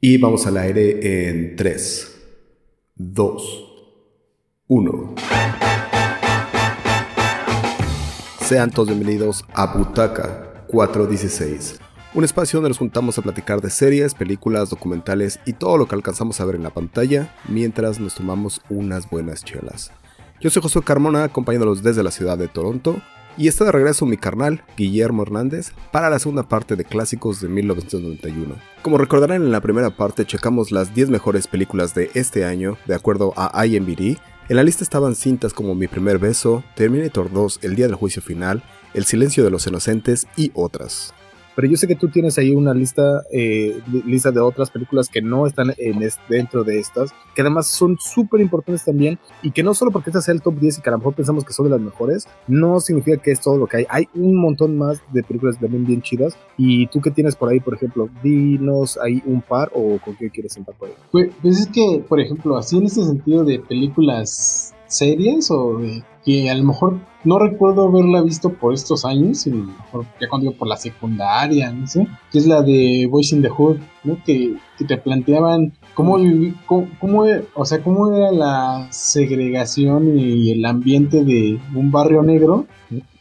Y vamos al aire en 3, 2, 1. Sean todos bienvenidos a Butaca 416, un espacio donde nos juntamos a platicar de series, películas, documentales y todo lo que alcanzamos a ver en la pantalla mientras nos tomamos unas buenas chelas. Yo soy Josué Carmona, acompañándolos desde la ciudad de Toronto, y está de regreso mi carnal, Guillermo Hernández, para la segunda parte de Clásicos de 1991. Como recordarán en la primera parte checamos las 10 mejores películas de este año, de acuerdo a IMDb. En la lista estaban cintas como Mi primer beso, Terminator 2, El día del juicio final, El silencio de los inocentes y otras pero yo sé que tú tienes ahí una lista, eh, lista de otras películas que no están en dentro de estas, que además son súper importantes también, y que no solo porque esta sea el top 10 y que a lo mejor pensamos que son de las mejores, no significa que es todo lo que hay. Hay un montón más de películas también bien chidas, y tú que tienes por ahí, por ejemplo, dinos ahí un par o con qué quieres empezar por ahí. Pues, pues es que, por ejemplo, así en este sentido de películas series o de que a lo mejor no recuerdo haberla visto por estos años, ya cuando iba por la secundaria, no sé, que es la de Boys in the Hood, ¿no? que, te planteaban cómo, cómo, o sea, cómo era la segregación y el ambiente de un barrio negro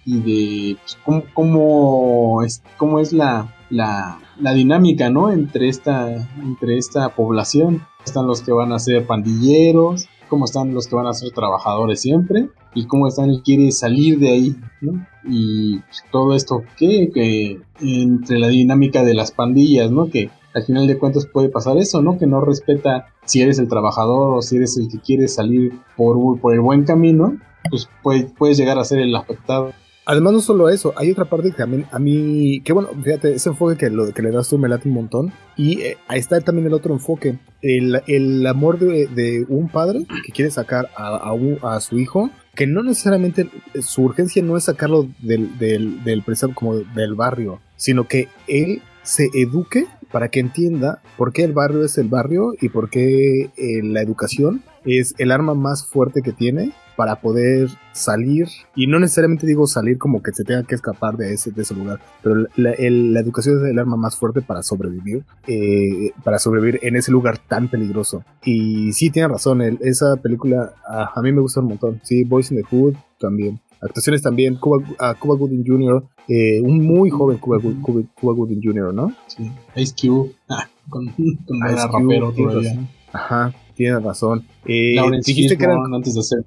y de pues, cómo, es, cómo es la, la, la dinámica, ¿no? Entre esta, entre esta población. Están los que van a ser pandilleros, cómo están los que van a ser trabajadores siempre y cómo están y quiere salir de ahí, ¿no? Y todo esto que, que entre la dinámica de las pandillas, ¿no? Que al final de cuentas puede pasar eso, ¿no? Que no respeta si eres el trabajador o si eres el que quiere salir por, por el buen camino, pues puedes llegar a ser el afectado. Además, no solo eso, hay otra parte que también a mí, que bueno, fíjate, ese enfoque que, lo, que le das tú me late un montón. Y eh, ahí está también el otro enfoque, el, el amor de, un padre que quiere sacar a, a, su hijo, que no necesariamente su urgencia no es sacarlo del, del, del como del barrio, sino que él se eduque para que entienda por qué el barrio es el barrio y por qué eh, la educación es el arma más fuerte que tiene para poder salir, y no necesariamente digo salir como que se tenga que escapar de ese, de ese lugar, pero la, educación es el arma más fuerte para sobrevivir, eh, para sobrevivir en ese lugar tan peligroso. Y sí, tiene razón, esa película a, mí me gusta un montón. Sí, Boys in the Hood también. Actuaciones también, Cuba, Cuba Gooding Jr., eh, un muy joven Cuba, Cuba, Gooding Jr., ¿no? Sí, Ice Cube, ah, con, con rapero todavía. Ajá, tienes razón. Eh, dijiste que eran antes de hacer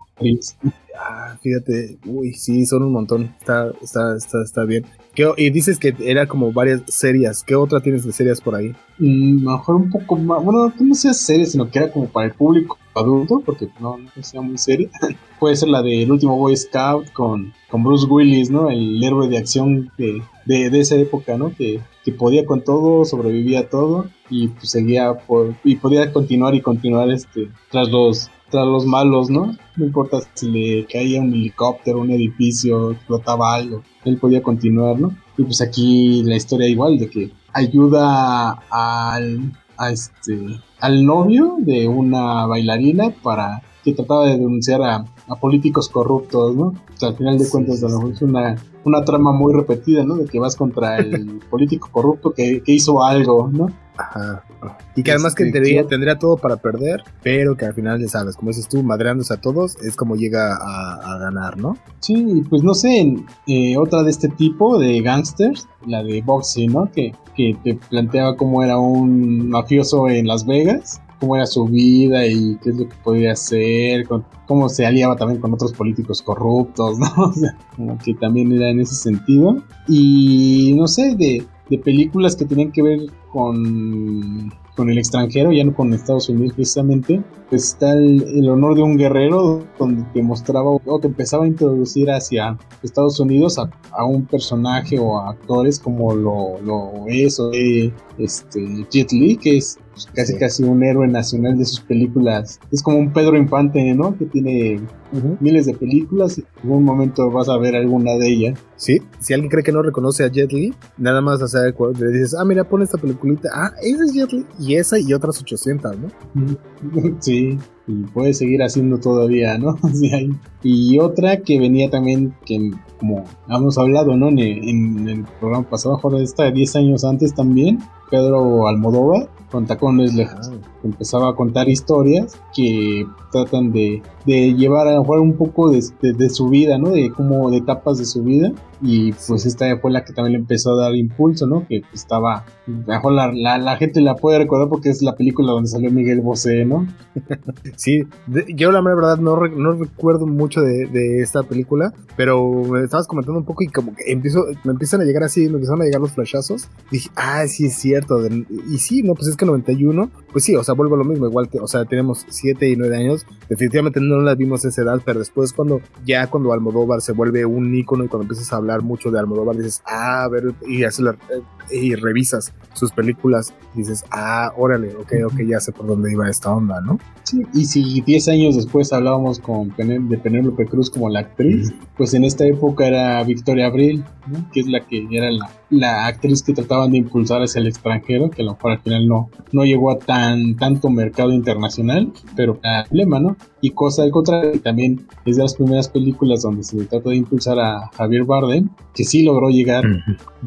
Ah, fíjate, uy, sí, son un montón. Está, está, está, está bien. Y dices que era como varias series. ¿Qué otra tienes de series por ahí? Mm, mejor un poco más. Bueno, no sea series, sino que era como para el público adulto, porque no, no sea muy seria. Puede ser la del último Boy Scout con, con Bruce Willis, ¿no? El héroe de acción de, de, esa época, ¿no? Que, que podía con todo, sobrevivía a todo y pues seguía por, y podía continuar y continuar este tras los tras los malos, ¿no? No importa si le caía un helicóptero, un edificio, explotaba algo, él podía continuar, ¿no? Y pues aquí la historia igual de que ayuda al a este al novio de una bailarina para que trataba de denunciar a, políticos corruptos, ¿no? O sea, al final de cuentas, es una, una trama muy repetida, ¿no? De que vas contra el político corrupto que, que hizo algo, ¿no? Ajá. Y que además que este, tendría, tendría, todo para perder, pero que al final, ya sabes, como dices tú, madreándose a todos, es como llega a, ganar, ¿no? Sí, pues no sé, eh, otra de este tipo de gangsters, la de Boxing, ¿no? Que, que te planteaba cómo era un mafioso en Las Vegas, cómo era su vida y qué es lo que podía hacer, cómo se aliaba también con otros políticos corruptos, ¿no? O sea, como que también era en ese sentido. Y no sé, de de películas que tenían que ver con, con el extranjero, ya no con Estados Unidos precisamente, está el, honor de un guerrero donde te mostraba o te empezaba a introducir hacia Estados Unidos a, un personaje o a actores como lo, lo es o este Jet Li, que es pues, casi casi un héroe nacional de sus películas. Es como un Pedro Infante, ¿no? Que tiene miles de películas y en algún momento vas a ver alguna de ellas. Sí, si alguien cree que no reconoce a Jet Li, nada más hacer le dices, ah, mira, pon esta peliculita, ah, esa es Jet Li, y esa y otras 800, ¿no? sí, y puede seguir haciendo todavía, ¿no? y otra que venía también, que como hemos hablado, ¿no? En el, programa pasado, de esta 10 años antes también, Pedro Almodóvar, con Tacones Lejas. Empezaba a contar historias que tratan de, de llevar a jugar un poco de, de, su vida, ¿no? De como de etapas de su vida. Y pues esta fue la que también le empezó a dar impulso, ¿no? Que estaba, mejor la, la, la, gente la puede recordar porque es la película donde salió Miguel Bosé, ¿no? sí, yo la verdad no, no recuerdo mucho de, de, esta película, pero me estabas comentando un poco y como que empiezo, me empiezan a llegar así, me empezaron a llegar los flashazos. Dije, ah, sí es cierto. y sí, no, pues es que 91, pues sí, o sea, vuelvo a lo mismo, igual que, o sea, tenemos 7 y 9 años, definitivamente no la vimos a esa edad, pero después cuando, ya cuando Almodóvar se vuelve un ícono y cuando empiezas a hablar mucho de Almodóvar, dices, ah, a ver, y, eh, y revisas sus películas, dices, ah, órale, ok, ok, ya sé por dónde iba esta onda, ¿no? Sí, y si 10 años después hablábamos con de Penélope Cruz como la actriz, pues en esta época era Victoria Abril, que es la que era la, la actriz que trataban de impulsar hacia el extranjero, que a lo mejor al final no, no llegó a tan tanto mercado internacional, pero problema, ¿no? Y cosa al contrario, también es de las primeras películas donde se trata de impulsar a Javier Bardem, que sí logró llegar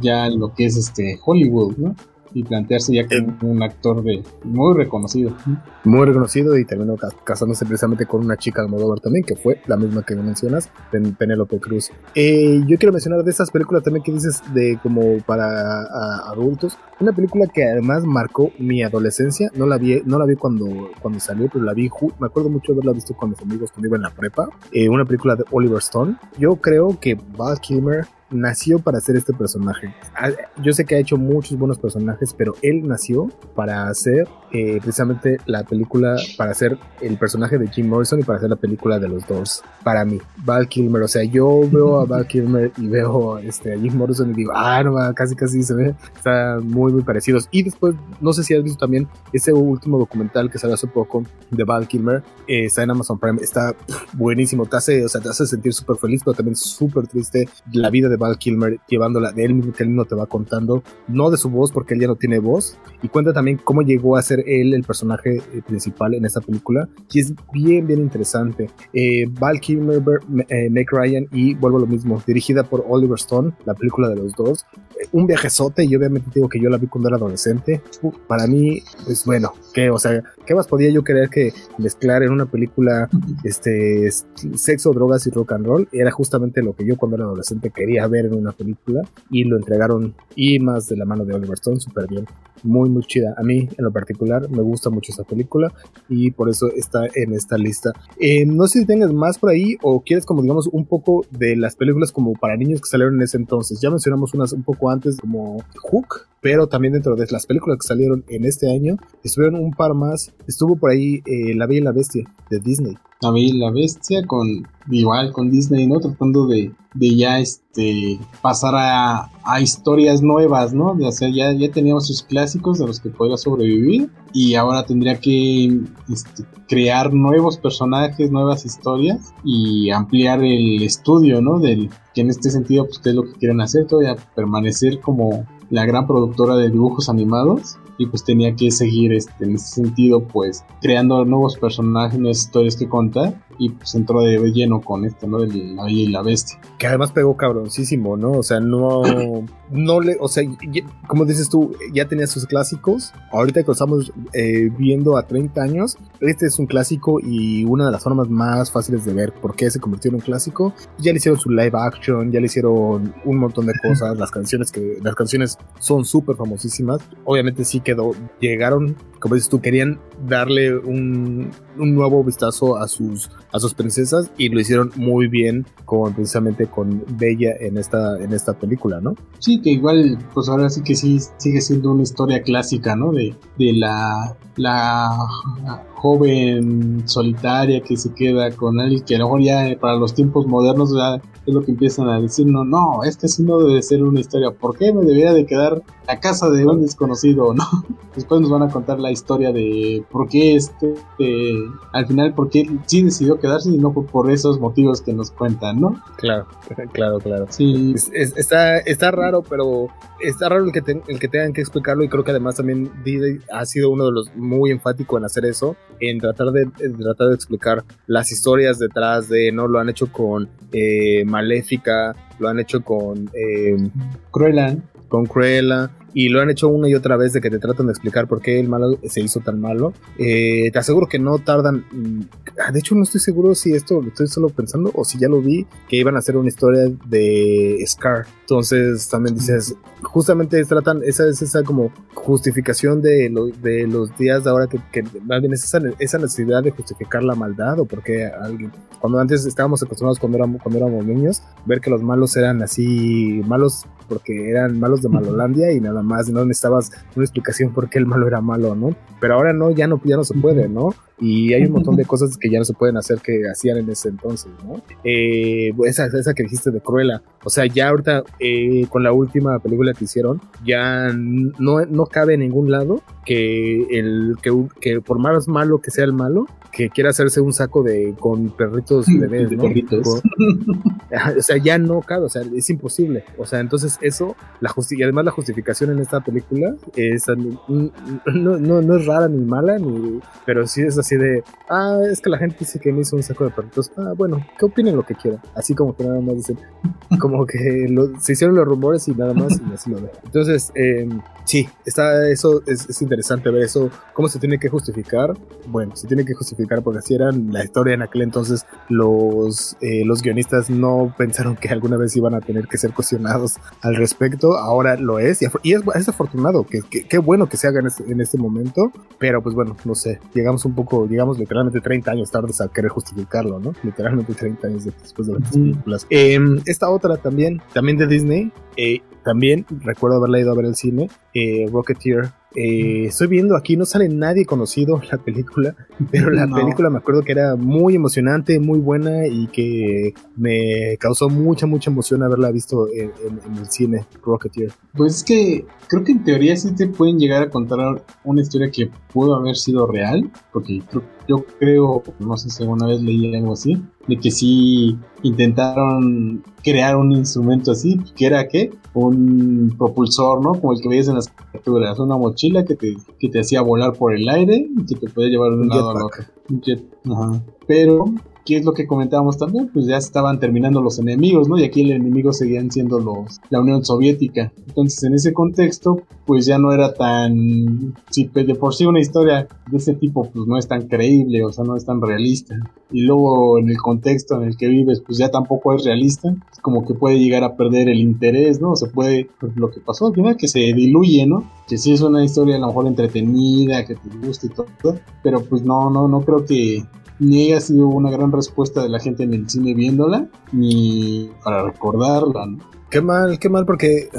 ya a lo que es este Hollywood, ¿no? Y plantearse ya como un actor de muy reconocido. Muy reconocido y terminó casándose precisamente con una chica de Almodóvar también, que fue la misma que mencionas, Penélope Cruz. Eh, yo quiero mencionar de esas películas también que dices de como para adultos, una película que además marcó mi adolescencia, no la vi, no la vi cuando, cuando salió, pero la vi, me acuerdo mucho de haberla visto con mis amigos cuando iba en la prepa, eh, una película de Oliver Stone. Yo creo que Val Kilmer nació para hacer este personaje. Ah, yo sé que ha hecho muchos buenos personajes, pero él nació para hacer eh, precisamente la película, para hacer el personaje de Jim Morrison y para hacer la película de los Doors. Para mí, Val Kilmer, o sea, yo veo a Val Kilmer y veo este, a Jim Morrison y digo, ah, no, casi casi se ve, están muy, muy parecidos. Y después, no sé si has visto también ese último documental que salió hace poco de Val Kilmer, eh, está en Amazon Prime, está buenísimo, te hace, o sea, te hace sentir súper feliz, pero también súper triste la vida de Val Kilmer llevándola de él mismo que él no te va contando, no de su voz porque él ya no tiene voz, y cuenta también cómo llegó a ser él el personaje eh, principal en esta película, que es bien, bien interesante. Eh, Val Kilmer, eh, Ryan y vuelvo a lo mismo, dirigida por Oliver Stone, la película de los dos, un viajezote y obviamente digo que yo la vi cuando era adolescente. para mí, pues bueno, que, o sea, ¿qué más podía yo querer que mezclar en una película este sexo, drogas y rock and roll? Era justamente lo que yo cuando era adolescente quería ver en una película y lo entregaron y más de la mano de Oliver Stone súper bien. Muy, muy chida. A mí, en lo particular, me gusta mucho esta película y por eso está en esta lista. Eh, no sé si tengas más por ahí o quieres, como digamos, un poco de las películas como para niños que salieron en ese entonces. Ya mencionamos unas un poco antes, como Hook, pero también dentro de las películas que salieron en este año, estuvieron un par más. Estuvo por ahí eh, La Bella y la Bestia de Disney. La Bella y la Bestia con igual con Disney, ¿no? Tratando de, de ya este pasar a, a, historias nuevas, ¿no? De hacer ya, ya teníamos sus clásicos de los que podía sobrevivir y ahora tendría que este, crear nuevos personajes, nuevas historias y ampliar el estudio, ¿no? Del que en este sentido, pues, ¿qué es lo que quieren hacer? Todavía permanecer como la gran productora de dibujos animados y pues tenía que seguir este, en ese sentido pues creando nuevos personajes, nuevas historias que contar y pues entró de lleno con esto, ¿no? De la Bella y la Bestia. Que además pegó cabroncísimo, ¿no? O sea, no, no le, o sea, como dices tú, ya tenía sus clásicos. Ahorita que lo estamos eh, viendo a 30 años, este es un clásico y una de las formas más fáciles de ver por qué se convirtió en un clásico. Ya le hicieron su live action, ya le hicieron un montón de cosas. Las canciones que, las canciones son súper famosísimas. Obviamente sí quedó, llegaron, como dices tú, querían darle un, un nuevo vistazo a sus a sus princesas y lo hicieron muy bien con precisamente con Bella en esta en esta película, ¿no? Sí, que igual pues ahora sí que sí sigue siendo una historia clásica, ¿no? De, de la la joven solitaria que se queda con él, que a lo mejor ya para los tiempos modernos es lo que empiezan a decir, no, no, este sí no debe ser una historia, ¿por qué me debería de quedar la casa de un desconocido, no? Después nos van a contar la historia de por qué este, eh, al final, por qué sí decidió quedarse y no por esos motivos que nos cuentan, ¿no? Claro, claro, claro. Sí. está, está raro, pero está raro el que, el que tengan que explicarlo y creo que además también Disney ha sido uno de los muy enfático en hacer eso, en tratar de, tratar de explicar las historias detrás de, ¿no? Lo han hecho con eh, Maléfica, lo han hecho con eh, Cruella. Con Cruella, y lo han hecho una y otra vez de que te tratan de explicar por qué el malo se hizo tan malo. Eh, te aseguro que no tardan. Mm, de hecho, no estoy seguro si esto lo estoy solo pensando o si ya lo vi, que iban a hacer una historia de Scar. Entonces también dices, justamente tratan, esa es esa como justificación de, de los días de ahora que, más bien es esa, esa, necesidad de justificar la maldad o porque alguien, cuando antes estábamos acostumbrados cuando éramos, cuando éramos niños, ver que los malos eran así malos porque eran malos de Malolandia y nada más, no necesitabas una explicación por qué el malo era malo, ¿no? Pero ahora no, ya no, ya no se puede, ¿no? Y hay un montón de cosas que ya no se pueden hacer que hacían en ese entonces, ¿no? Eh, esa, esa que dijiste de Cruella, o sea, ya ahorita eh, con la última película que hicieron, ya no, no cabe en ningún lado que el que, que por más malo que sea el malo, que quiera hacerse un saco de con perritos bebés, ¿no? o sea, ya no cabe, o sea, es imposible. O sea, entonces eso, la justi y además la justificación en esta película es no, no, no es rara ni mala, ni, pero sí es así de, ah, es que la gente dice que me hizo un saco de perritos. Ah, bueno, que opinen lo que quieran. Así como que nada más dicen, como que se hicieron los rumores y nada más y así lo ven. Entonces, eh, sí, está, eso es, es, interesante ver eso, cómo se tiene que justificar. Bueno, se tiene que justificar porque así era la historia en aquel entonces. Los, eh, los guionistas no pensaron que alguna vez iban a tener que ser cuestionados al respecto. Ahora lo es y, y es, es, afortunado, que, qué bueno que se haga en este, en este momento. Pero pues bueno, no sé, llegamos un poco, llegamos literalmente 30 años tarde a querer justificarlo, ¿no? Literalmente 30 años después de las películas. Eh, esta otra también, también de Disney, eh, también recuerdo haberla ido a ver el cine, eh, Rocketeer. Eh, estoy viendo aquí, no sale nadie conocido en la película, pero la película me acuerdo que era muy emocionante, muy buena y que me causó mucha, mucha emoción haberla visto en, el cine, Rocketeer. Pues es que creo que en teoría sí te pueden llegar a contar una historia que pudo haber sido real, porque yo creo, no sé si alguna vez leí algo así, de que sí intentaron crear un instrumento así, que era qué? Un propulsor, ¿no? Como el que veías en las caricaturas, una mochila que te, que te hacía volar por el aire y que te podía llevar de un lado al otro. Ajá. Pero ¿Qué es lo que comentábamos también? Pues ya estaban terminando los enemigos, ¿no? Y aquí el enemigo seguían siendo los, la Unión Soviética. Entonces, en ese contexto, pues ya no era tan. Si de por sí una historia de ese tipo, pues no es tan creíble, o sea, no es tan realista. Y luego en el contexto en el que vives, pues ya tampoco es realista. Es como que puede llegar a perder el interés, ¿no? Se puede. Pues, lo que pasó al final, que se diluye, ¿no? Que sí es una historia a lo mejor entretenida, que te guste y todo. Pero pues no, no, no creo que ni ha sido una gran respuesta de la gente en el cine viéndola, ni para recordarla. Qué mal, qué mal, porque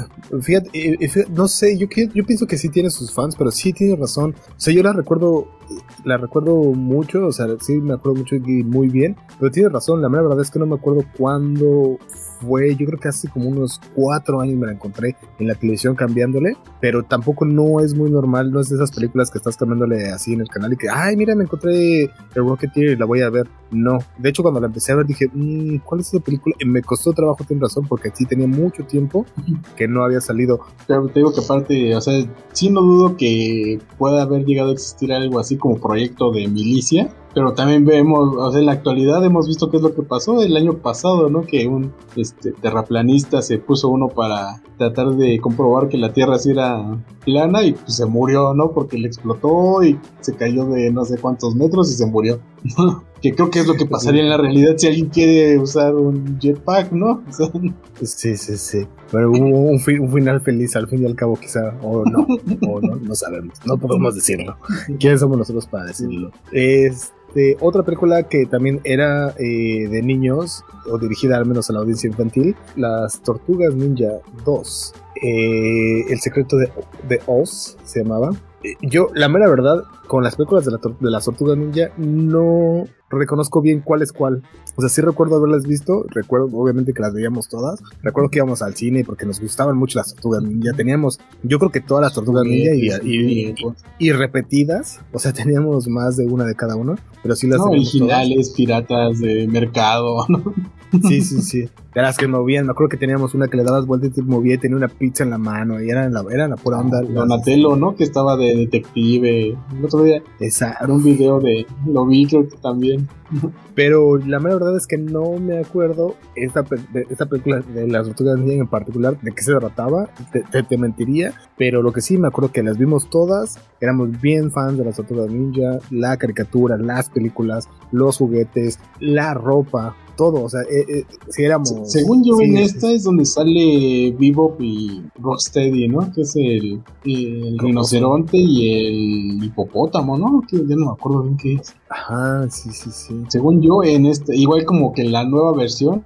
fíjate, no sé, yo, yo pienso que sí tiene sus fans, pero sí tiene razón. O sea, yo la recuerdo, la recuerdo mucho, o sea, sí me acuerdo mucho y muy bien, pero tiene razón, la verdad es que no me acuerdo cuándo fue, yo creo que hace como unos cuatro años me la encontré en la televisión cambiándole, pero tampoco no es muy normal, no es de esas películas que estás cambiándole así en el canal y que, ay, mira, me encontré el Rocketeer y la voy a ver. No, de hecho cuando la empecé a ver dije, mmm, ¿cuál es esa película? Y me costó trabajo, tiene razón, porque sí tenía mucho tiempo que no había salido. Pero te digo que aparte, o sea, sí no dudo que pueda haber llegado a existir algo así como proyecto de milicia pero también vemos, o sea, en la actualidad hemos visto qué es lo que pasó el año pasado, ¿no? Que un este, terraplanista se puso uno para tratar de comprobar que la Tierra sí era plana y pues se murió, ¿no? Porque le explotó y se cayó de no sé cuántos metros y se murió. que creo que es lo que pasaría en la realidad si alguien quiere usar un jetpack, ¿no? sí, sí, sí. Pero hubo un, un, final feliz al fin y al cabo, quizá, o no, o no, no sabemos, no podemos decirlo. ¿Quiénes somos nosotros para decirlo? Es este, otra película que también era eh, de niños, o dirigida al menos a la audiencia infantil, Las Tortugas Ninja 2. Eh, el secreto de, de Oz se llamaba. Eh, yo, la mera verdad, con las películas de, la de las Tortugas Ninja, no reconozco bien cuál es cuál. O sea, sí recuerdo haberlas visto, recuerdo obviamente que las veíamos todas, recuerdo que íbamos al cine porque nos gustaban mucho las tortugas ninja, teníamos, yo creo que todas las tortugas ninja y, y, y, y repetidas, o sea, teníamos más de una de cada uno, pero sí las no, originales, piratas de mercado, ¿no? Sí, sí, sí. De las que movían, me acuerdo que teníamos una que le dabas vueltas y te movía y tenía una pizza en la mano y era la, era la pura onda. Donatello, ¿no? Que estaba de detective. El otro día. Exacto. un video de. Lo vi, creo que también. Pero la mera verdad es que no me acuerdo esta, de esta película de las tortugas ninja en particular, de qué se trataba, te, te, te, mentiría, pero lo que sí me acuerdo que las vimos todas, éramos bien fans de las tortugas ninja, la caricatura, las películas, los juguetes, la ropa, todo, o sea, eh, eh, si éramos... Según yo sí, en esta es donde sale Bebop y Rocksteady, ¿no? Que es el, el rinoceronte y el hipopótamo, ¿no? Que ya no me acuerdo bien qué es. Ajá, sí, sí, sí. Según yo, en este, igual como que en la nueva versión,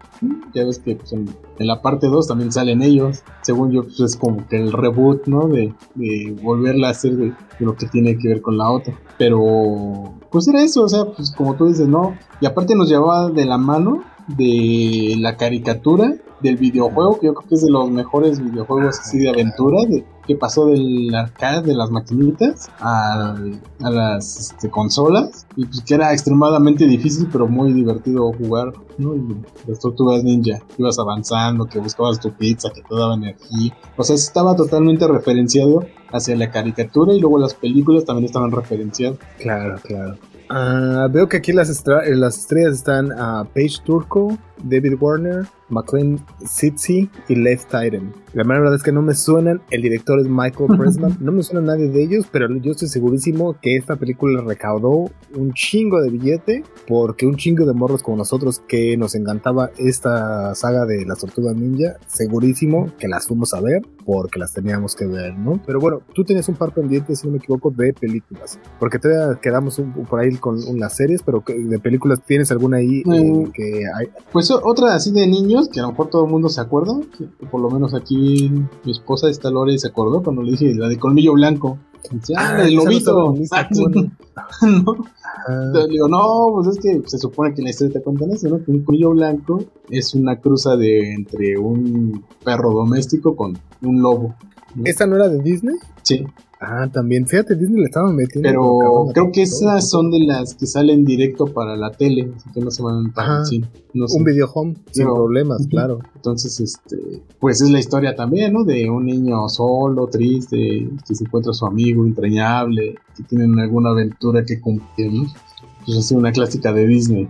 ya ves que pues, en, en, la parte 2 también salen ellos. Según yo, pues es como que el reboot, ¿no? De, de volverla a hacer de, de, lo que tiene que ver con la otra. Pero, pues era eso, o sea, pues como tú dices, ¿no? Y aparte nos llevaba de la mano de la caricatura del videojuego, que yo creo que es de los mejores videojuegos así de aventura, que pasó del arcade de las maquinitas a, a las este, consolas, y pues que era extremadamente difícil, pero muy divertido jugar, ¿no? Y las tortugas ninja, ibas avanzando, que buscabas tu pizza, que te daba energía, o sea, estaba totalmente referenciado hacia la caricatura y luego las películas también estaban referenciadas. Claro, claro. Uh, veo que aquí las, las estrellas están uh, Paige Turco, David Warner, McLean Sitzi y Lev Titan. La verdad es que no me suenan. El director es Michael Pressman. No me suena nadie de ellos, pero yo estoy segurísimo que esta película recaudó un chingo de billete porque un chingo de morros como nosotros que nos encantaba esta saga de las tortugas ninja, segurísimo que las fuimos a ver porque las teníamos que ver, ¿no? Pero bueno, tú tenías un par pendientes, si no me equivoco, de películas. Porque todavía quedamos un, por ahí con las series, pero de películas, ¿tienes alguna ahí Mm. eh, que hay? Pues otra así de que a lo mejor todo el mundo se acuerda, que por lo menos aquí mi esposa esta Lore se acordó cuando le dije la de colmillo blanco. Dice, ah, el lobito. ¿No? Ah. Le digo, no, pues es que se supone que en la historia te cuentan eso, ¿no? Que un colmillo blanco es una cruza de entre un perro doméstico con un lobo. ¿no? ¿Esta no era de Disney? Sí. Ah, también, fíjate, Disney le estaban metiendo. Pero creo que esas son de las que salen directo para la tele, así que no se van el cine. No sé. Un video home, sin problemas, uh -huh. claro. Entonces, este, pues es la historia también, ¿no? De un niño solo, triste, que se encuentra a su amigo entrañable, que tienen alguna aventura que cumplir, ¿no? Pues es una clásica de Disney.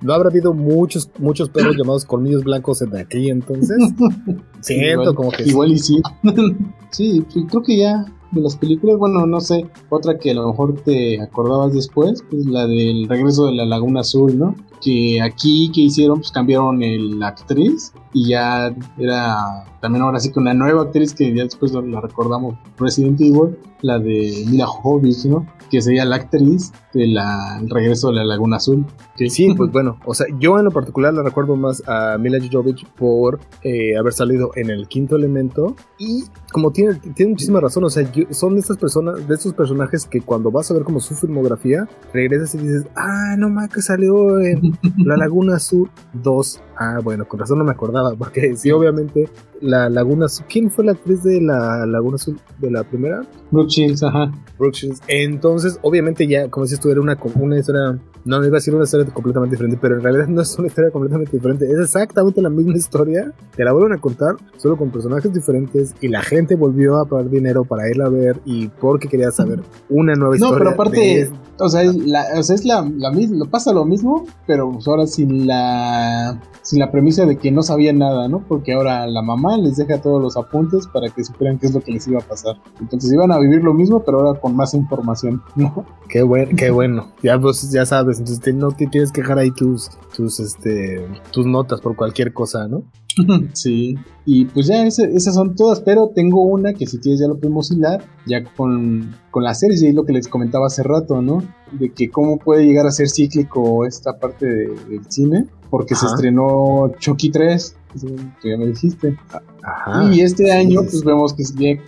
¿No habrá habido muchos, muchos perros llamados colmillos blancos en aquí entonces? Siento igual, como que Igual sí. y sí. sí, pues creo que ya de las películas, bueno, no sé, otra que a lo mejor te acordabas después, pues la del regreso de la Laguna Azul, ¿no? Que aquí que hicieron, pues cambiaron el, actriz y ya era también ahora sí que una nueva actriz que ya después la recordamos, Resident Evil, la de Mila Jovovich, ¿no? Que sería la actriz del de regreso de la Laguna Azul. Sí, pues bueno, o sea, yo en lo particular la recuerdo más a Mila Jovovich por eh, haber salido en el quinto elemento y como tiene, tiene muchísima razón, o sea, yo, son de estas personas, de estos personajes que cuando vas a ver como su filmografía, regresas y dices, ah, no más que salió en La Laguna Azul 2. Ah, bueno, con razón no me acordaba, porque sí, obviamente, la Laguna Azul. ¿Quién fue la actriz de la Laguna Azul de la primera? Brooke Shields, ajá. Brooke Shields. Entonces, obviamente, ya, como si estuviera una, una historia. No, no iba a decir una historia completamente diferente, pero en realidad no es una historia completamente diferente. Es exactamente la misma historia. Te la vuelven a contar, solo con personajes diferentes. Y la gente volvió a pagar dinero para irla a ver y porque quería saber una nueva historia. No, pero aparte, o sea, es la, o sea, es la, la misma, pasa lo mismo, pero pues ahora sin la sin la premisa de que no sabían nada, ¿no? Porque ahora la mamá les deja todos los apuntes para que supieran qué es lo que les iba a pasar. Entonces iban a vivir lo mismo, pero ahora con más información, ¿no? Qué bueno, qué bueno. Ya pues ya sabes, entonces te, no te tienes que dejar ahí tus tus este tus notas por cualquier cosa, ¿no? sí, y pues ya ese, esas son todas, pero tengo una que si quieres ya lo podemos hilar, ya con, con la serie, y lo que les comentaba hace rato, ¿no? De que cómo puede llegar a ser cíclico esta parte de, del cine, porque Ajá. se estrenó Chucky 3 tú ya me dijiste. y este año, pues vemos que,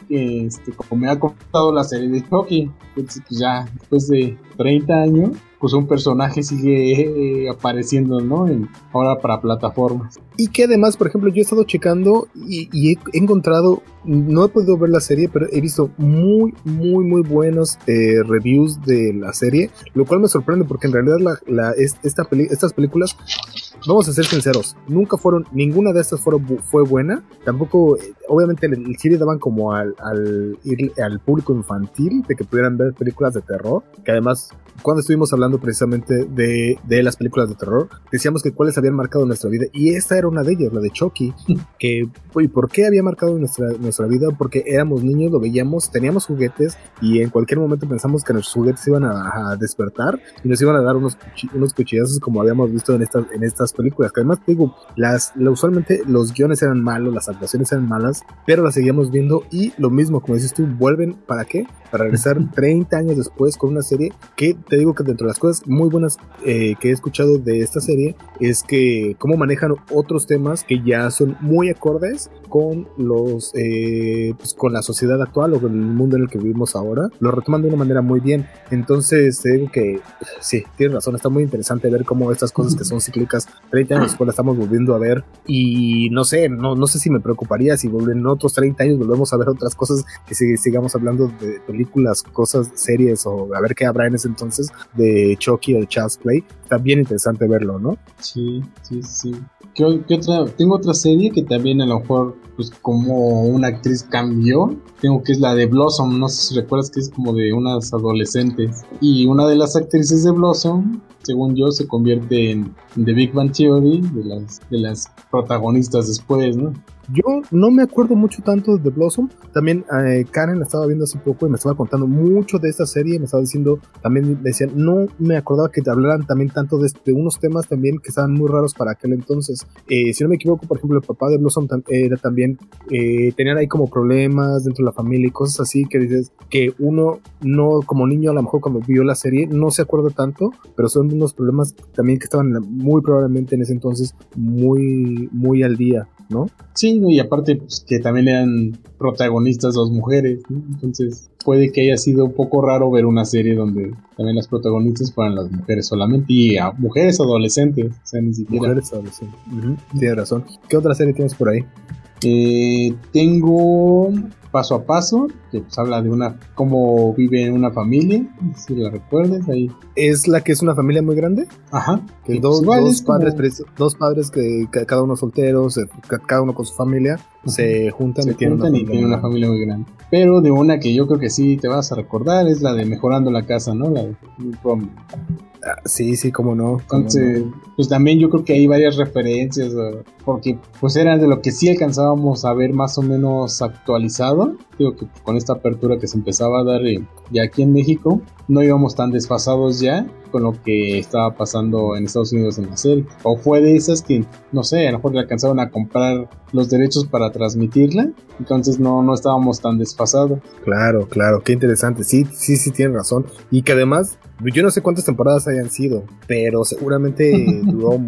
que este, como me ha contado la serie de Chucky, pues, pues ya después de 30 años, pues un personaje sigue eh, apareciendo, ¿no? ahora para plataformas. Y que además, por ejemplo, yo he estado checando y, he encontrado, no he podido ver la serie, pero he visto muy, muy, muy buenos eh, reviews de la serie, lo cual me sorprende porque en realidad esta estas películas vamos a ser sinceros, nunca fueron, ninguna de estas fueron, fue buena. Tampoco, eh, obviamente, el, serie daban como al, al, al, público infantil de que pudieran ver películas de terror. Que además, cuando estuvimos hablando precisamente de, de las películas de terror, decíamos que cuáles habían marcado nuestra vida. Y esta era una de ellas, la de Chucky. Que, ¿y por qué había marcado nuestra, nuestra vida? Porque éramos niños, lo veíamos, teníamos juguetes y en cualquier momento pensamos que nuestros juguetes iban a, despertar y nos iban a dar unos, unos cuchillazos como habíamos visto en estas, en estas películas, que además digo, las, usualmente los guiones eran malos, las actuaciones eran malas, pero las seguíamos viendo y lo mismo, como dices tú, vuelven, ¿para qué? Para regresar 30 años después con una serie que te digo que dentro de las cosas muy buenas eh, que he escuchado de esta serie es que cómo manejan otros temas que ya son muy acordes con los eh, pues con la sociedad actual o con el mundo en el que vivimos ahora, lo retoman de una manera muy bien. Entonces te digo que sí, tienes razón, está muy interesante ver cómo estas cosas que son cíclicas 30 años después la estamos volviendo a ver y no sé, no, no sé si me preocuparía si en otros 30 años volvemos a ver otras cosas que sigamos hablando de películas, cosas, series o a ver qué habrá en ese entonces de Chucky o de Child's Play. Está bien interesante verlo, ¿no? Sí, sí, sí. ¿Qué, otra? Tengo otra serie que también a lo mejor, pues como una actriz cambió. Tengo que es la de Blossom, no sé si recuerdas que es como de unas adolescentes. Y una de las actrices de Blossom según yo, se convierte en The Big Bang Theory de las, de las protagonistas después, ¿no? Yo no me acuerdo mucho tanto de Blossom. También eh, Karen la estaba viendo hace poco y me estaba contando mucho de esta serie. Me estaba diciendo, también decían, no me acordaba que te hablaran también tanto de, unos temas también que estaban muy raros para aquel entonces. Eh, si no me equivoco, por ejemplo, el papá de Blossom era también, eh, tenían ahí como problemas dentro de la familia y cosas así que dices que uno no, como niño, a lo mejor cuando vio la serie, no se acuerda tanto, pero son unos problemas también que estaban muy probablemente en ese entonces muy, muy al día, ¿no? Sí, y aparte pues, que también eran protagonistas dos mujeres, entonces puede que haya sido un poco raro ver una serie donde también las protagonistas fueran las mujeres solamente y a mujeres adolescentes, o sea, ni siquiera. Mujeres adolescentes, tienes razón. ¿Qué otra serie tienes por ahí? Eh, tengo paso a paso, que pues habla de una cómo vive una familia, si la recuerdas ahí. ¿Es la que es una familia muy grande? Ajá. Que dos, dos padres, dos padres que cada uno solteros, cada uno con su familia, se juntan, y, tienen, una familia muy grande. Pero de una que yo creo que sí te vas a recordar es la de Mejorando la Casa, ¿no? La de ah, Sí, sí, cómo no. Entonces, pues también yo creo que hay varias referencias, porque pues eran de lo que sí alcanzábamos a ver más o menos actualizado. Digo que con esta apertura que se empezaba a dar eh, ya aquí en México, no íbamos tan desfasados ya con lo que estaba pasando en Estados Unidos en la serie. O fue de esas que, no sé, a lo mejor le alcanzaron a comprar los derechos para transmitirla, entonces no, no estábamos tan desfasados. Claro, claro, qué interesante. Sí, sí, sí, tiene razón. Y que además, yo no sé cuántas temporadas hayan sido, pero seguramente duró,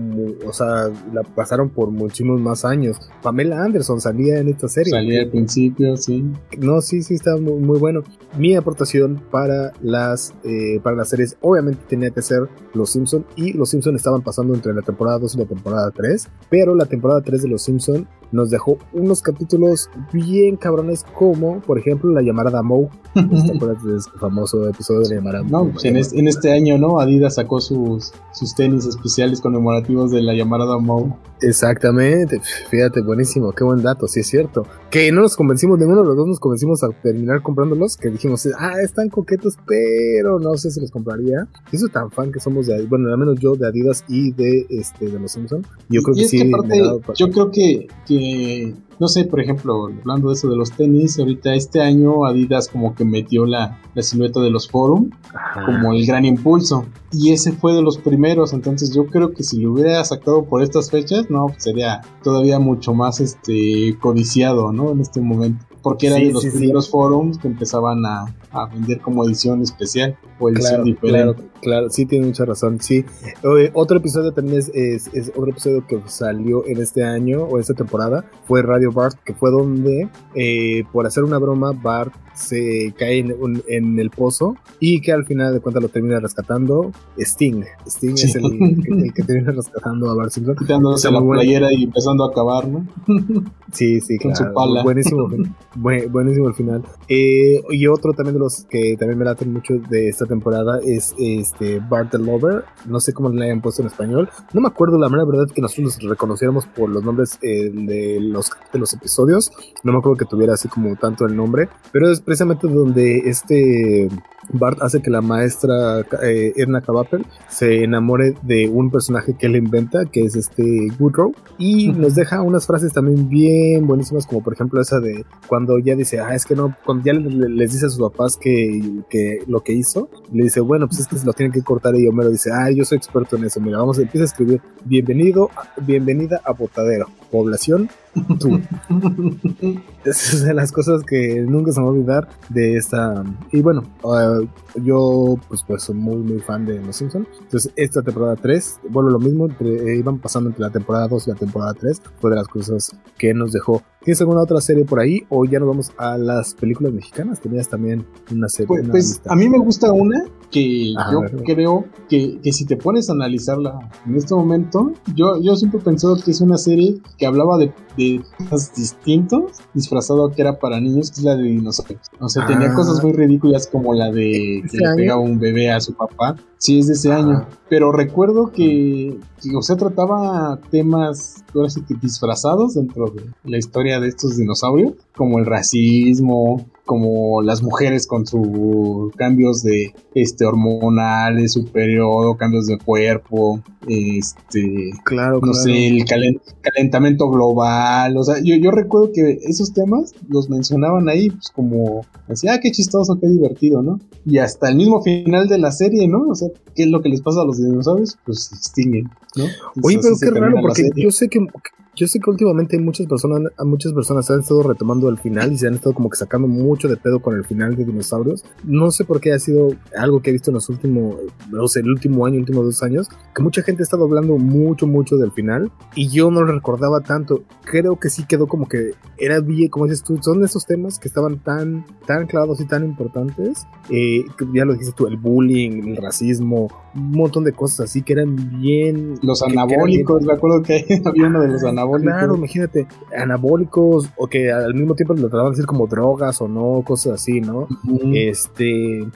o sea, la pasaron por muchísimos más años. Pamela Anderson salía en esta serie. Salía al principio, sí. No, sí, sí, está muy, muy bueno. Mi aportación para las, eh, para las series, obviamente tenía que ser Los Simpson y Los Simpson estaban pasando entre la temporada 2 y la temporada 3, pero la temporada 3 de Los Simpson nos dejó unos capítulos bien cabrones como, por ejemplo, la llamada Moe. ¿Te acuerdas de ese famoso episodio de la llamada No, pues en, este, año, ¿no? Adidas sacó sus, sus tenis especiales conmemorativos de la llamada Moe. Exactamente, fíjate, buenísimo, qué buen dato, sí es cierto. Que no nos convencimos, ninguno de los dos nos convencimos a terminar comprándolos, que dijimos, ah, están coquetos, pero no sé si los compraría. Eso tan fan que somos de, bueno, al menos yo de Adidas y de este de los Samsung. Yo creo que sí. yo creo que no sé, por ejemplo, hablando de eso de los tenis, ahorita este año Adidas como que metió la, la silueta de los Forum como el gran impulso. Y ese fue de los primeros, entonces yo creo que si lo hubiera sacado por estas fechas, no, sería todavía mucho más este codiciado, ¿no? En este momento porque eran los primeros forums que empezaban a, a vender como edición especial o edición Claro, diferente. claro, claro, sí tiene mucha razón, sí. Eh, otro episodio también es, es, es otro episodio que salió en este año o esta temporada, fue Radio Bart, que fue donde eh, por hacer una broma Bart se cae en, un- en el pozo y que al final de cuentas lo termina rescatando Sting. Sting Sí. es el, que- el que termina rescatando a Bart Simpson. Quitándose la bueno. playera y empezando a acabar, ¿no? Sí, sí, Con claro. su pala. Buenísimo, buen- buenísimo el final. Eh, y otro también de los que también me laten mucho de esta temporada es este Bart the Lover. No sé cómo le hayan puesto en español. No me acuerdo la mera verdad que nosotros los reconociéramos por los nombres eh, de, los, de los episodios. No me acuerdo que tuviera así como tanto el nombre. Pero es precisamente donde este Bart hace que la maestra eh, Edna Krabappel se enamore de un personaje que él inventa, que es este Woodrow, y nos deja unas frases también bien buenísimas, como por ejemplo esa de cuando ya dice, ah, es que no, cuando ya le- le- les dice a sus papás que, lo que hizo, le dice, bueno, pues es que se lo tienen que cortar, y Homero dice, ah, yo soy experto en eso, mira, vamos, empieza a escribir, bienvenido, bienvenida a Botadero, población, tú. Esa es de las cosas que nunca se me va a olvidar de esta. Y bueno, uh, yo pues, pues soy muy muy fan de Los Simpsons. Entonces esta temporada 3, bueno, lo mismo, entre- eh, iban pasando entre la temporada 2 y la temporada 3, fue de las cosas que nos dejó. ¿Tienes alguna otra serie por ahí? O ya nos vamos a las películas mexicanas. Tenías también una serie. Pues, una pues, a mí me gusta una que A yo ver. creo que, que si te pones a analizarla en este momento, yo, yo siempre he pensado que es una serie que hablaba de, de cosas distintos, disfrazado que era para niños, que es la de dinosaurios. O sea, tenía Ah. cosas muy ridículas como la de que ¿Ese le pegaba un bebé a su papá. Sí, es de ese Ah. año. Pero recuerdo que, que, o sea, trataba temas, ahora sí que disfrazados dentro de la historia de estos dinosaurios, como el racismo, como las mujeres con sus cambios de este hormonales, su periodo, cambios de cuerpo, este claro, no claro. sé, el calen- calentamiento global, o sea, yo, yo recuerdo que esos temas los mencionaban ahí, pues como, así, ah, qué chistoso, qué divertido, ¿no? Y hasta el mismo final de la serie, ¿no? O sea, ¿qué es lo que les pasa a los dinosaurios? Pues se extinguen, ¿no? Oye, Entonces, pero qué raro, porque yo sé que yo sé que últimamente muchas personas, muchas personas han estado retomando el final y se han estado como que sacando mucho de pedo con el final de dinosaurios. No sé por qué ha sido algo que he visto en los últimos, no sé, el último año, últimos dos años, que mucha gente ha estado hablando mucho, mucho del final y yo no lo recordaba tanto. Creo que sí quedó como que era bien, como dices tú, son de esos temas que estaban tan, tan clavados y tan importantes. eh, ya lo dijiste tú, el bullying, el racismo, un montón de cosas así que eran bien. Los eran bien- anabólicos, me acuerdo que había uno de los anabólicos. Claro, imagínate, anabólicos o que al mismo tiempo lo trataban de decir como drogas o no, cosas así, ¿no? Este,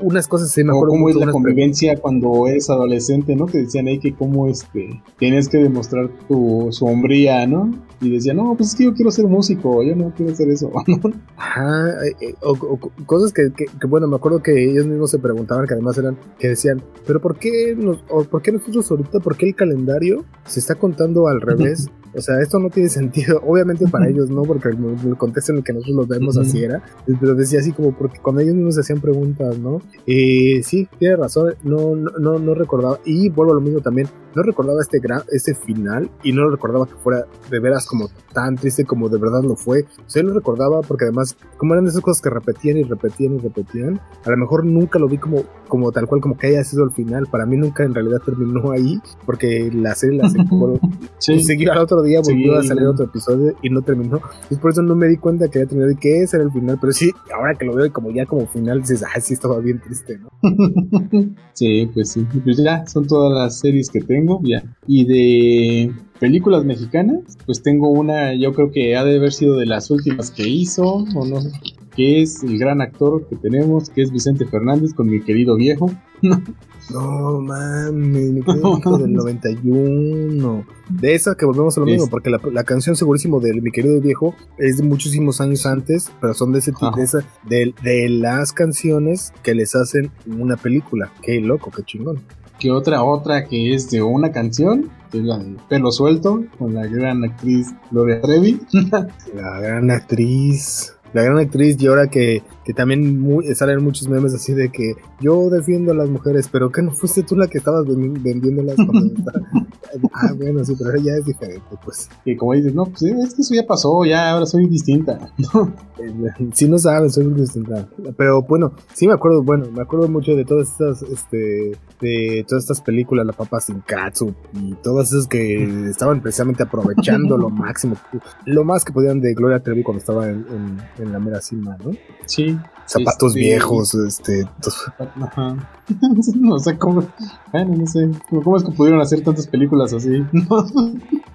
unas cosas sí me o acuerdo cómo es la convivencia cuando eres adolescente, ¿no? Que decían ahí que cómo este tienes que demostrar tu su hombría, ¿no? Y decían, no, pues es que yo quiero ser músico, yo no quiero hacer eso. ¿no? Ajá, eh, eh, o, o co- cosas que, que- que, bueno, me acuerdo que ellos mismos se preguntaban, que además eran, que decían, pero ¿por qué, nos, o ¿por qué nosotros ahorita, por qué el calendario se está contando al revés? O sea, esto no tiene sentido, obviamente para ellos no, porque el, el contexto en el que nosotros los vemos Ujú. así era, pero decía así como, porque cuando ellos mismos se hacían preguntas, ¿no? Eh, sí, tiene razón, no, no, no, no recordaba, y vuelvo a lo mismo también, no recordaba este gran, este final, y no lo recordaba que fuera de veras como tan triste como de verdad lo fue, o sea, yo lo recordaba porque además, como eran esas cosas que repetían y repetían y repetían, a lo mejor nunca lo vi como, como tal cual, como que haya sido el final, para mí nunca en realidad terminó ahí, porque la serie la bueno, Sí. siguió al otro día, volvió Sí. a salir otro episodio y no terminó. Y por eso no me di cuenta que había terminado y que ese era el final. Pero sí, ahora que lo veo y como ya como final, dices, ah, sí, estaba bien triste, ¿no? sí, pues sí. Pues ya, son todas las series que tengo, ya. Y de películas mexicanas, pues tengo una, yo creo que ha de haber sido de las últimas que hizo, o no sé, que es el gran actor que tenemos, que es Vicente Fernández con mi querido viejo. No mames, mi querido hijo del 91. De esa que volvemos a lo mismo, Es- porque la, la canción segurísimo de mi querido viejo es de muchísimos años antes, pero son de ese de, esa- de, de las canciones que les hacen una película. Qué loco, qué chingón. que otra, otra que es de una canción, que es la de Pelo Suelto, con la gran actriz Gloria Trevi. La gran actriz. La gran actriz y ahora que, que también muy- salen muchos memes así de que yo defiendo a las mujeres, pero que no fuiste tú la que estabas ven- vendiéndolas ah, bueno, sí, pero ya es diferente, pues. Y como dices, no, pues es que eso ya pasó, ya ahora soy distinta. sí, no saben, soy muy distinta. Pero bueno, sí me acuerdo, bueno, me acuerdo mucho de todas estas, este, de todas estas películas, La Papa Sin Katsu y todas esas que estaban precisamente aprovechando lo máximo, lo más que podían de Gloria Trevi cuando estaba en, en, la mera cima, ¿no? Sí. Zapatos viejos, este. Ajá. no sé cómo. Bueno, no sé. ¿Cómo es que pudieron hacer tantas películas así?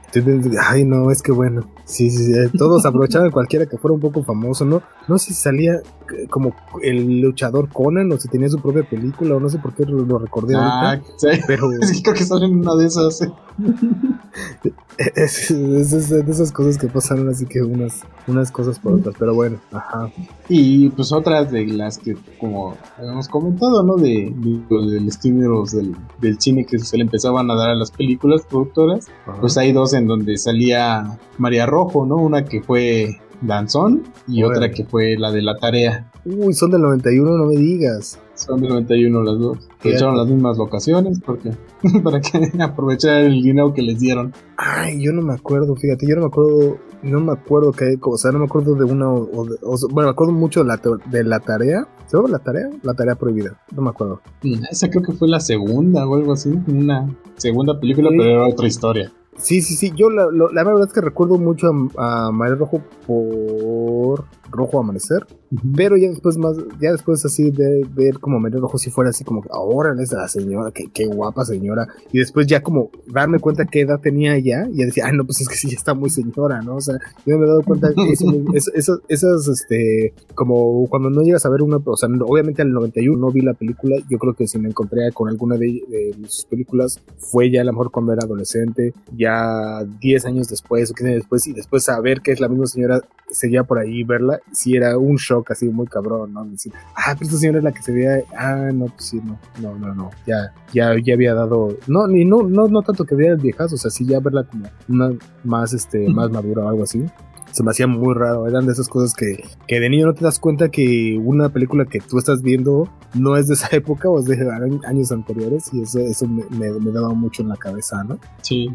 Ay, no, es que bueno. Sí, sí, sí. Eh, todos aprovechaban cualquiera que fuera un poco famoso, ¿no? No sé si salía como el luchador Conan o si tenía su propia película o no sé por qué lo, recordé ah, ahorita. Sí. Pero. Que creo que sale en una de esas. Es, de esas cosas que pasaron así que unas, unas cosas por otras, pero bueno, ajá. Y pues otras de las que, como habíamos comentado, ¿no? De, del estímulo del, del, cine que se le empezaban a dar a las películas productoras, pues hay dos en donde salía María Rojo, ¿no? Una que fue Danzón y otra que fue la de la tarea. Uy, son del 91, no me digas. Son del 91 las dos. Aprovecharon las mismas locaciones porque para que aprovechar el dinero que les dieron. Ay, yo no me acuerdo, fíjate, yo no me acuerdo, no me acuerdo que, o sea, no me acuerdo de una, o, bueno, me acuerdo mucho de la, de la tarea. ¿Se llama la tarea? La tarea prohibida, no me acuerdo. Esa creo que fue la segunda o algo así, una segunda película, pero era otra historia. Sí, sí, sí. Yo la, la, verdad es que recuerdo mucho a, a María Rojo por Rojo Amanecer. Pero ya después más, ya después así de ver como María Rojo si fuera así como, ahora es la señora, qué, qué, guapa señora. Y después ya como darme cuenta qué edad tenía ya, y ya decía, ay no, pues es que sí, ya está muy señora, ¿no? O sea, yo me he dado cuenta que esas, este, como cuando no llegas a ver una, o sea, obviamente al 91 no vi la película, yo creo que si me encontré con alguna de, de sus películas, fue ya a lo mejor cuando era adolescente, ya 10 años después o 15 años después, y después saber que es la misma señora, seguía por ahí verla, si era un shock así muy cabrón, ¿no? Decir, ah, pero esta señora es la que se veía, ah, no, pues sí, no, no, no, no, ya, ya, ya había dado, no, ni no, no, no tanto que veía el viejazo, o sea, sí ya verla como una más, este, más madura o algo así se me hacía muy raro. Eran de esas cosas que, que de niño no te das cuenta que una película que tú estás viendo no es de esa época o es de años anteriores y eso, eso me, me, daba mucho en la cabeza, ¿no? Sí,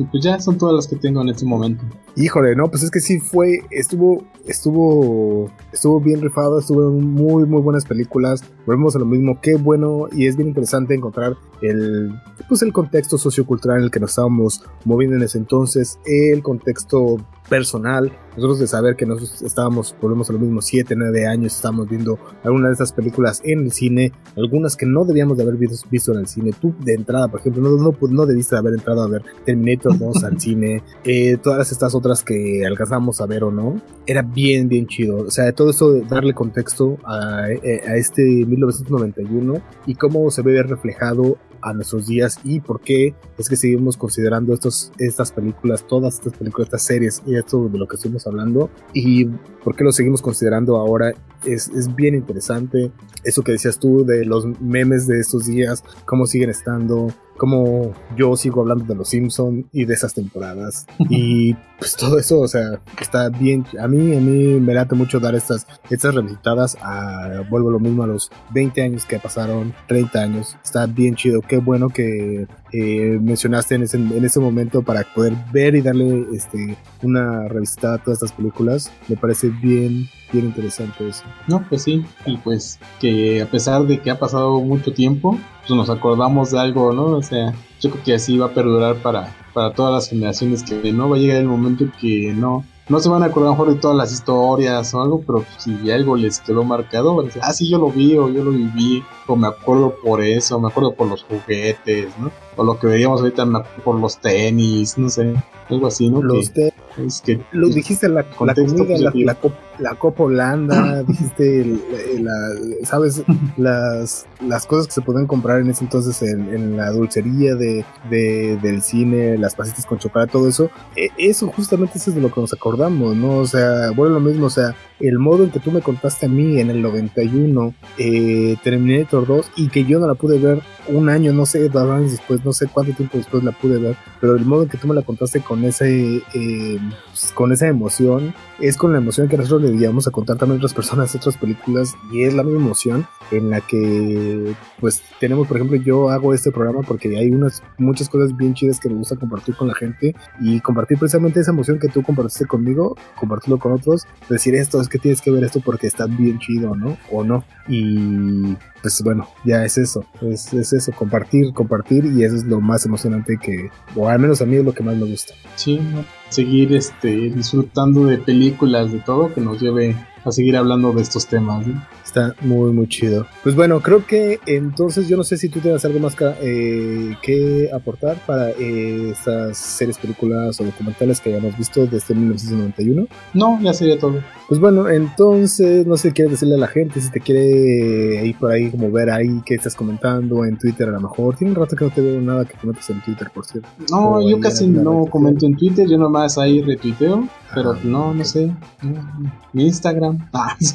y pues ya son todas las que tengo en este momento. Híjole, no, pues es que sí fue, estuvo, estuvo, estuvo bien rifado, estuvo muy, muy buenas películas. Volvemos a lo mismo, qué bueno y es bien interesante encontrar el, pues el contexto sociocultural en el que nos estábamos moviendo en ese entonces, el contexto personal, nosotros de saber que nosotros estábamos, volvemos a lo mismo, 7, 9 años, estábamos viendo algunas de estas películas en el cine, algunas que no debíamos de haber visto, en el cine. Tú de entrada, por ejemplo, no, no, no debiste haber entrado a ver Terminator 2 al cine, eh, todas estas otras que alcanzamos a ver o no, era bien, bien chido. O sea, todo eso darle contexto a, eh, a este 1991 y cómo se ve reflejado a nuestros días y por qué es que seguimos considerando estos, estas películas, todas estas películas, estas series y esto de lo que estuvimos hablando y por qué lo seguimos considerando ahora es, es, bien interesante. Eso que decías tú de los memes de estos días, cómo siguen estando, como yo sigo hablando de los Simpson y de esas temporadas y pues todo eso, o sea, está bien. A mí, a mí me late mucho dar estas, estas revisitadas a, vuelvo lo mismo a los 20 años que pasaron, 30 años. Está bien chido. Qué bueno que eh, mencionaste en ese, en ese momento para poder ver y darle este, una revisitada a todas estas películas. Me parece bien, bien interesante eso. No, pues sí, y pues que a pesar de que ha pasado mucho tiempo, pues nos acordamos de algo, ¿no? O sea, yo creo que así va a perdurar para, para todas las generaciones que no va a llegar el momento que no no se van a acordar mejor de todas las historias o algo, pero si algo les quedó marcado, van a decir, ah, sí, yo lo vi o yo lo viví, o me acuerdo por eso, me acuerdo por los juguetes, ¿no? O lo que veíamos ahorita por los tenis, no sé, algo así, ¿no? Los tenis. que, lo dijiste la, la comida, la, la, la, Copa Holanda, dijiste, la, ¿sabes? las, las cosas que se pueden comprar en ese entonces en, la dulcería de, de, del cine, las pasitas con chocolate, todo eso. E, eso justamente es de lo que nos acordamos, ¿no? O sea, bueno, lo mismo, o sea, el modo en que tú me contaste a mí en el 91, eh, Terminator 2, y que yo no la pude ver un año, no sé, dos años después, no sé cuánto tiempo después la pude ver, pero el modo en que tú me la contaste con ese, eh, pues, con esa emoción, es con la emoción que nosotros le donde digamos a contar también a otras personas otras películas y es la misma emoción en la que pues tenemos por ejemplo yo hago este programa porque hay unas muchas cosas bien chidas que me gusta compartir con la gente y compartir precisamente esa emoción que tú compartiste conmigo compartirlo con otros decir esto es que tienes que ver esto porque está bien chido no o no. Y pues bueno, ya es eso, es, es, eso, compartir, compartir y eso es lo más emocionante que, o al menos a mí es lo que más me gusta. Sí, seguir este, disfrutando de películas, de todo, que nos lleve a seguir hablando de estos temas. Está muy, muy chido. Pues bueno, creo que entonces yo no sé si tú tienes algo más que, eh, que aportar para eh, estas series, películas o documentales que hayamos visto desde 1991. No, ya sería todo. Pues bueno, entonces no sé qué quieres decirle a la gente, si te quiere ir por ahí como ver ahí qué estás comentando en Twitter a lo mejor. Tiene un rato que no te veo nada que comentes en Twitter, por cierto. No, yo casi no comento en Twitter, yo nomás ahí retuiteo, pero no, no sé. Mi Instagram. Ah.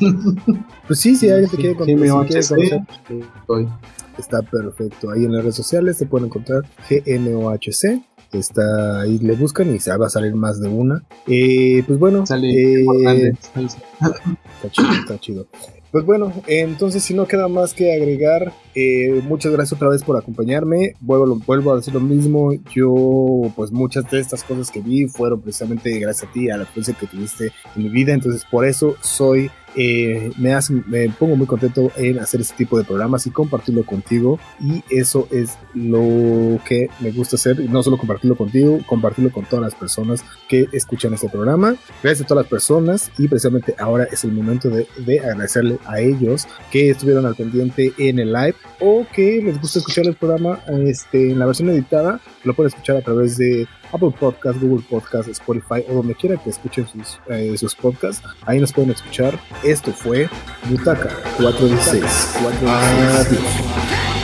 Pues sí, si alguien te quiere conocer, está perfecto. Ahí en las redes sociales se pueden encontrar GMOHC. Está ahí, le buscan y se va a salir más de una. Eh, pues bueno, Sale eh, está chido, está chido. Pues bueno, entonces si no queda más que agregar, eh, muchas gracias otra vez por acompañarme. Vuelvo, vuelvo a decir lo mismo. Yo, pues muchas de estas cosas que vi fueron precisamente gracias a ti, a la influencia que tuviste en mi vida. Entonces por eso soy eh, me, pongo muy contento en hacer este tipo de programas y compartirlo contigo. Y eso es lo que me gusta hacer. Y no solo compartirlo contigo, compartirlo con todas las personas que escuchan este programa. Gracias a todas las personas. Y precisamente ahora es el momento de, de agradecerle a ellos que estuvieron al pendiente en el live o que les gusta escuchar el programa este, en la versión editada. Lo pueden escuchar a través de Apple Podcast, Google Podcast, Spotify o donde quiera que escuchen sus, eh, podcasts. Ahí nos pueden escuchar. Esto fue Butaca 416. 416. Adiós.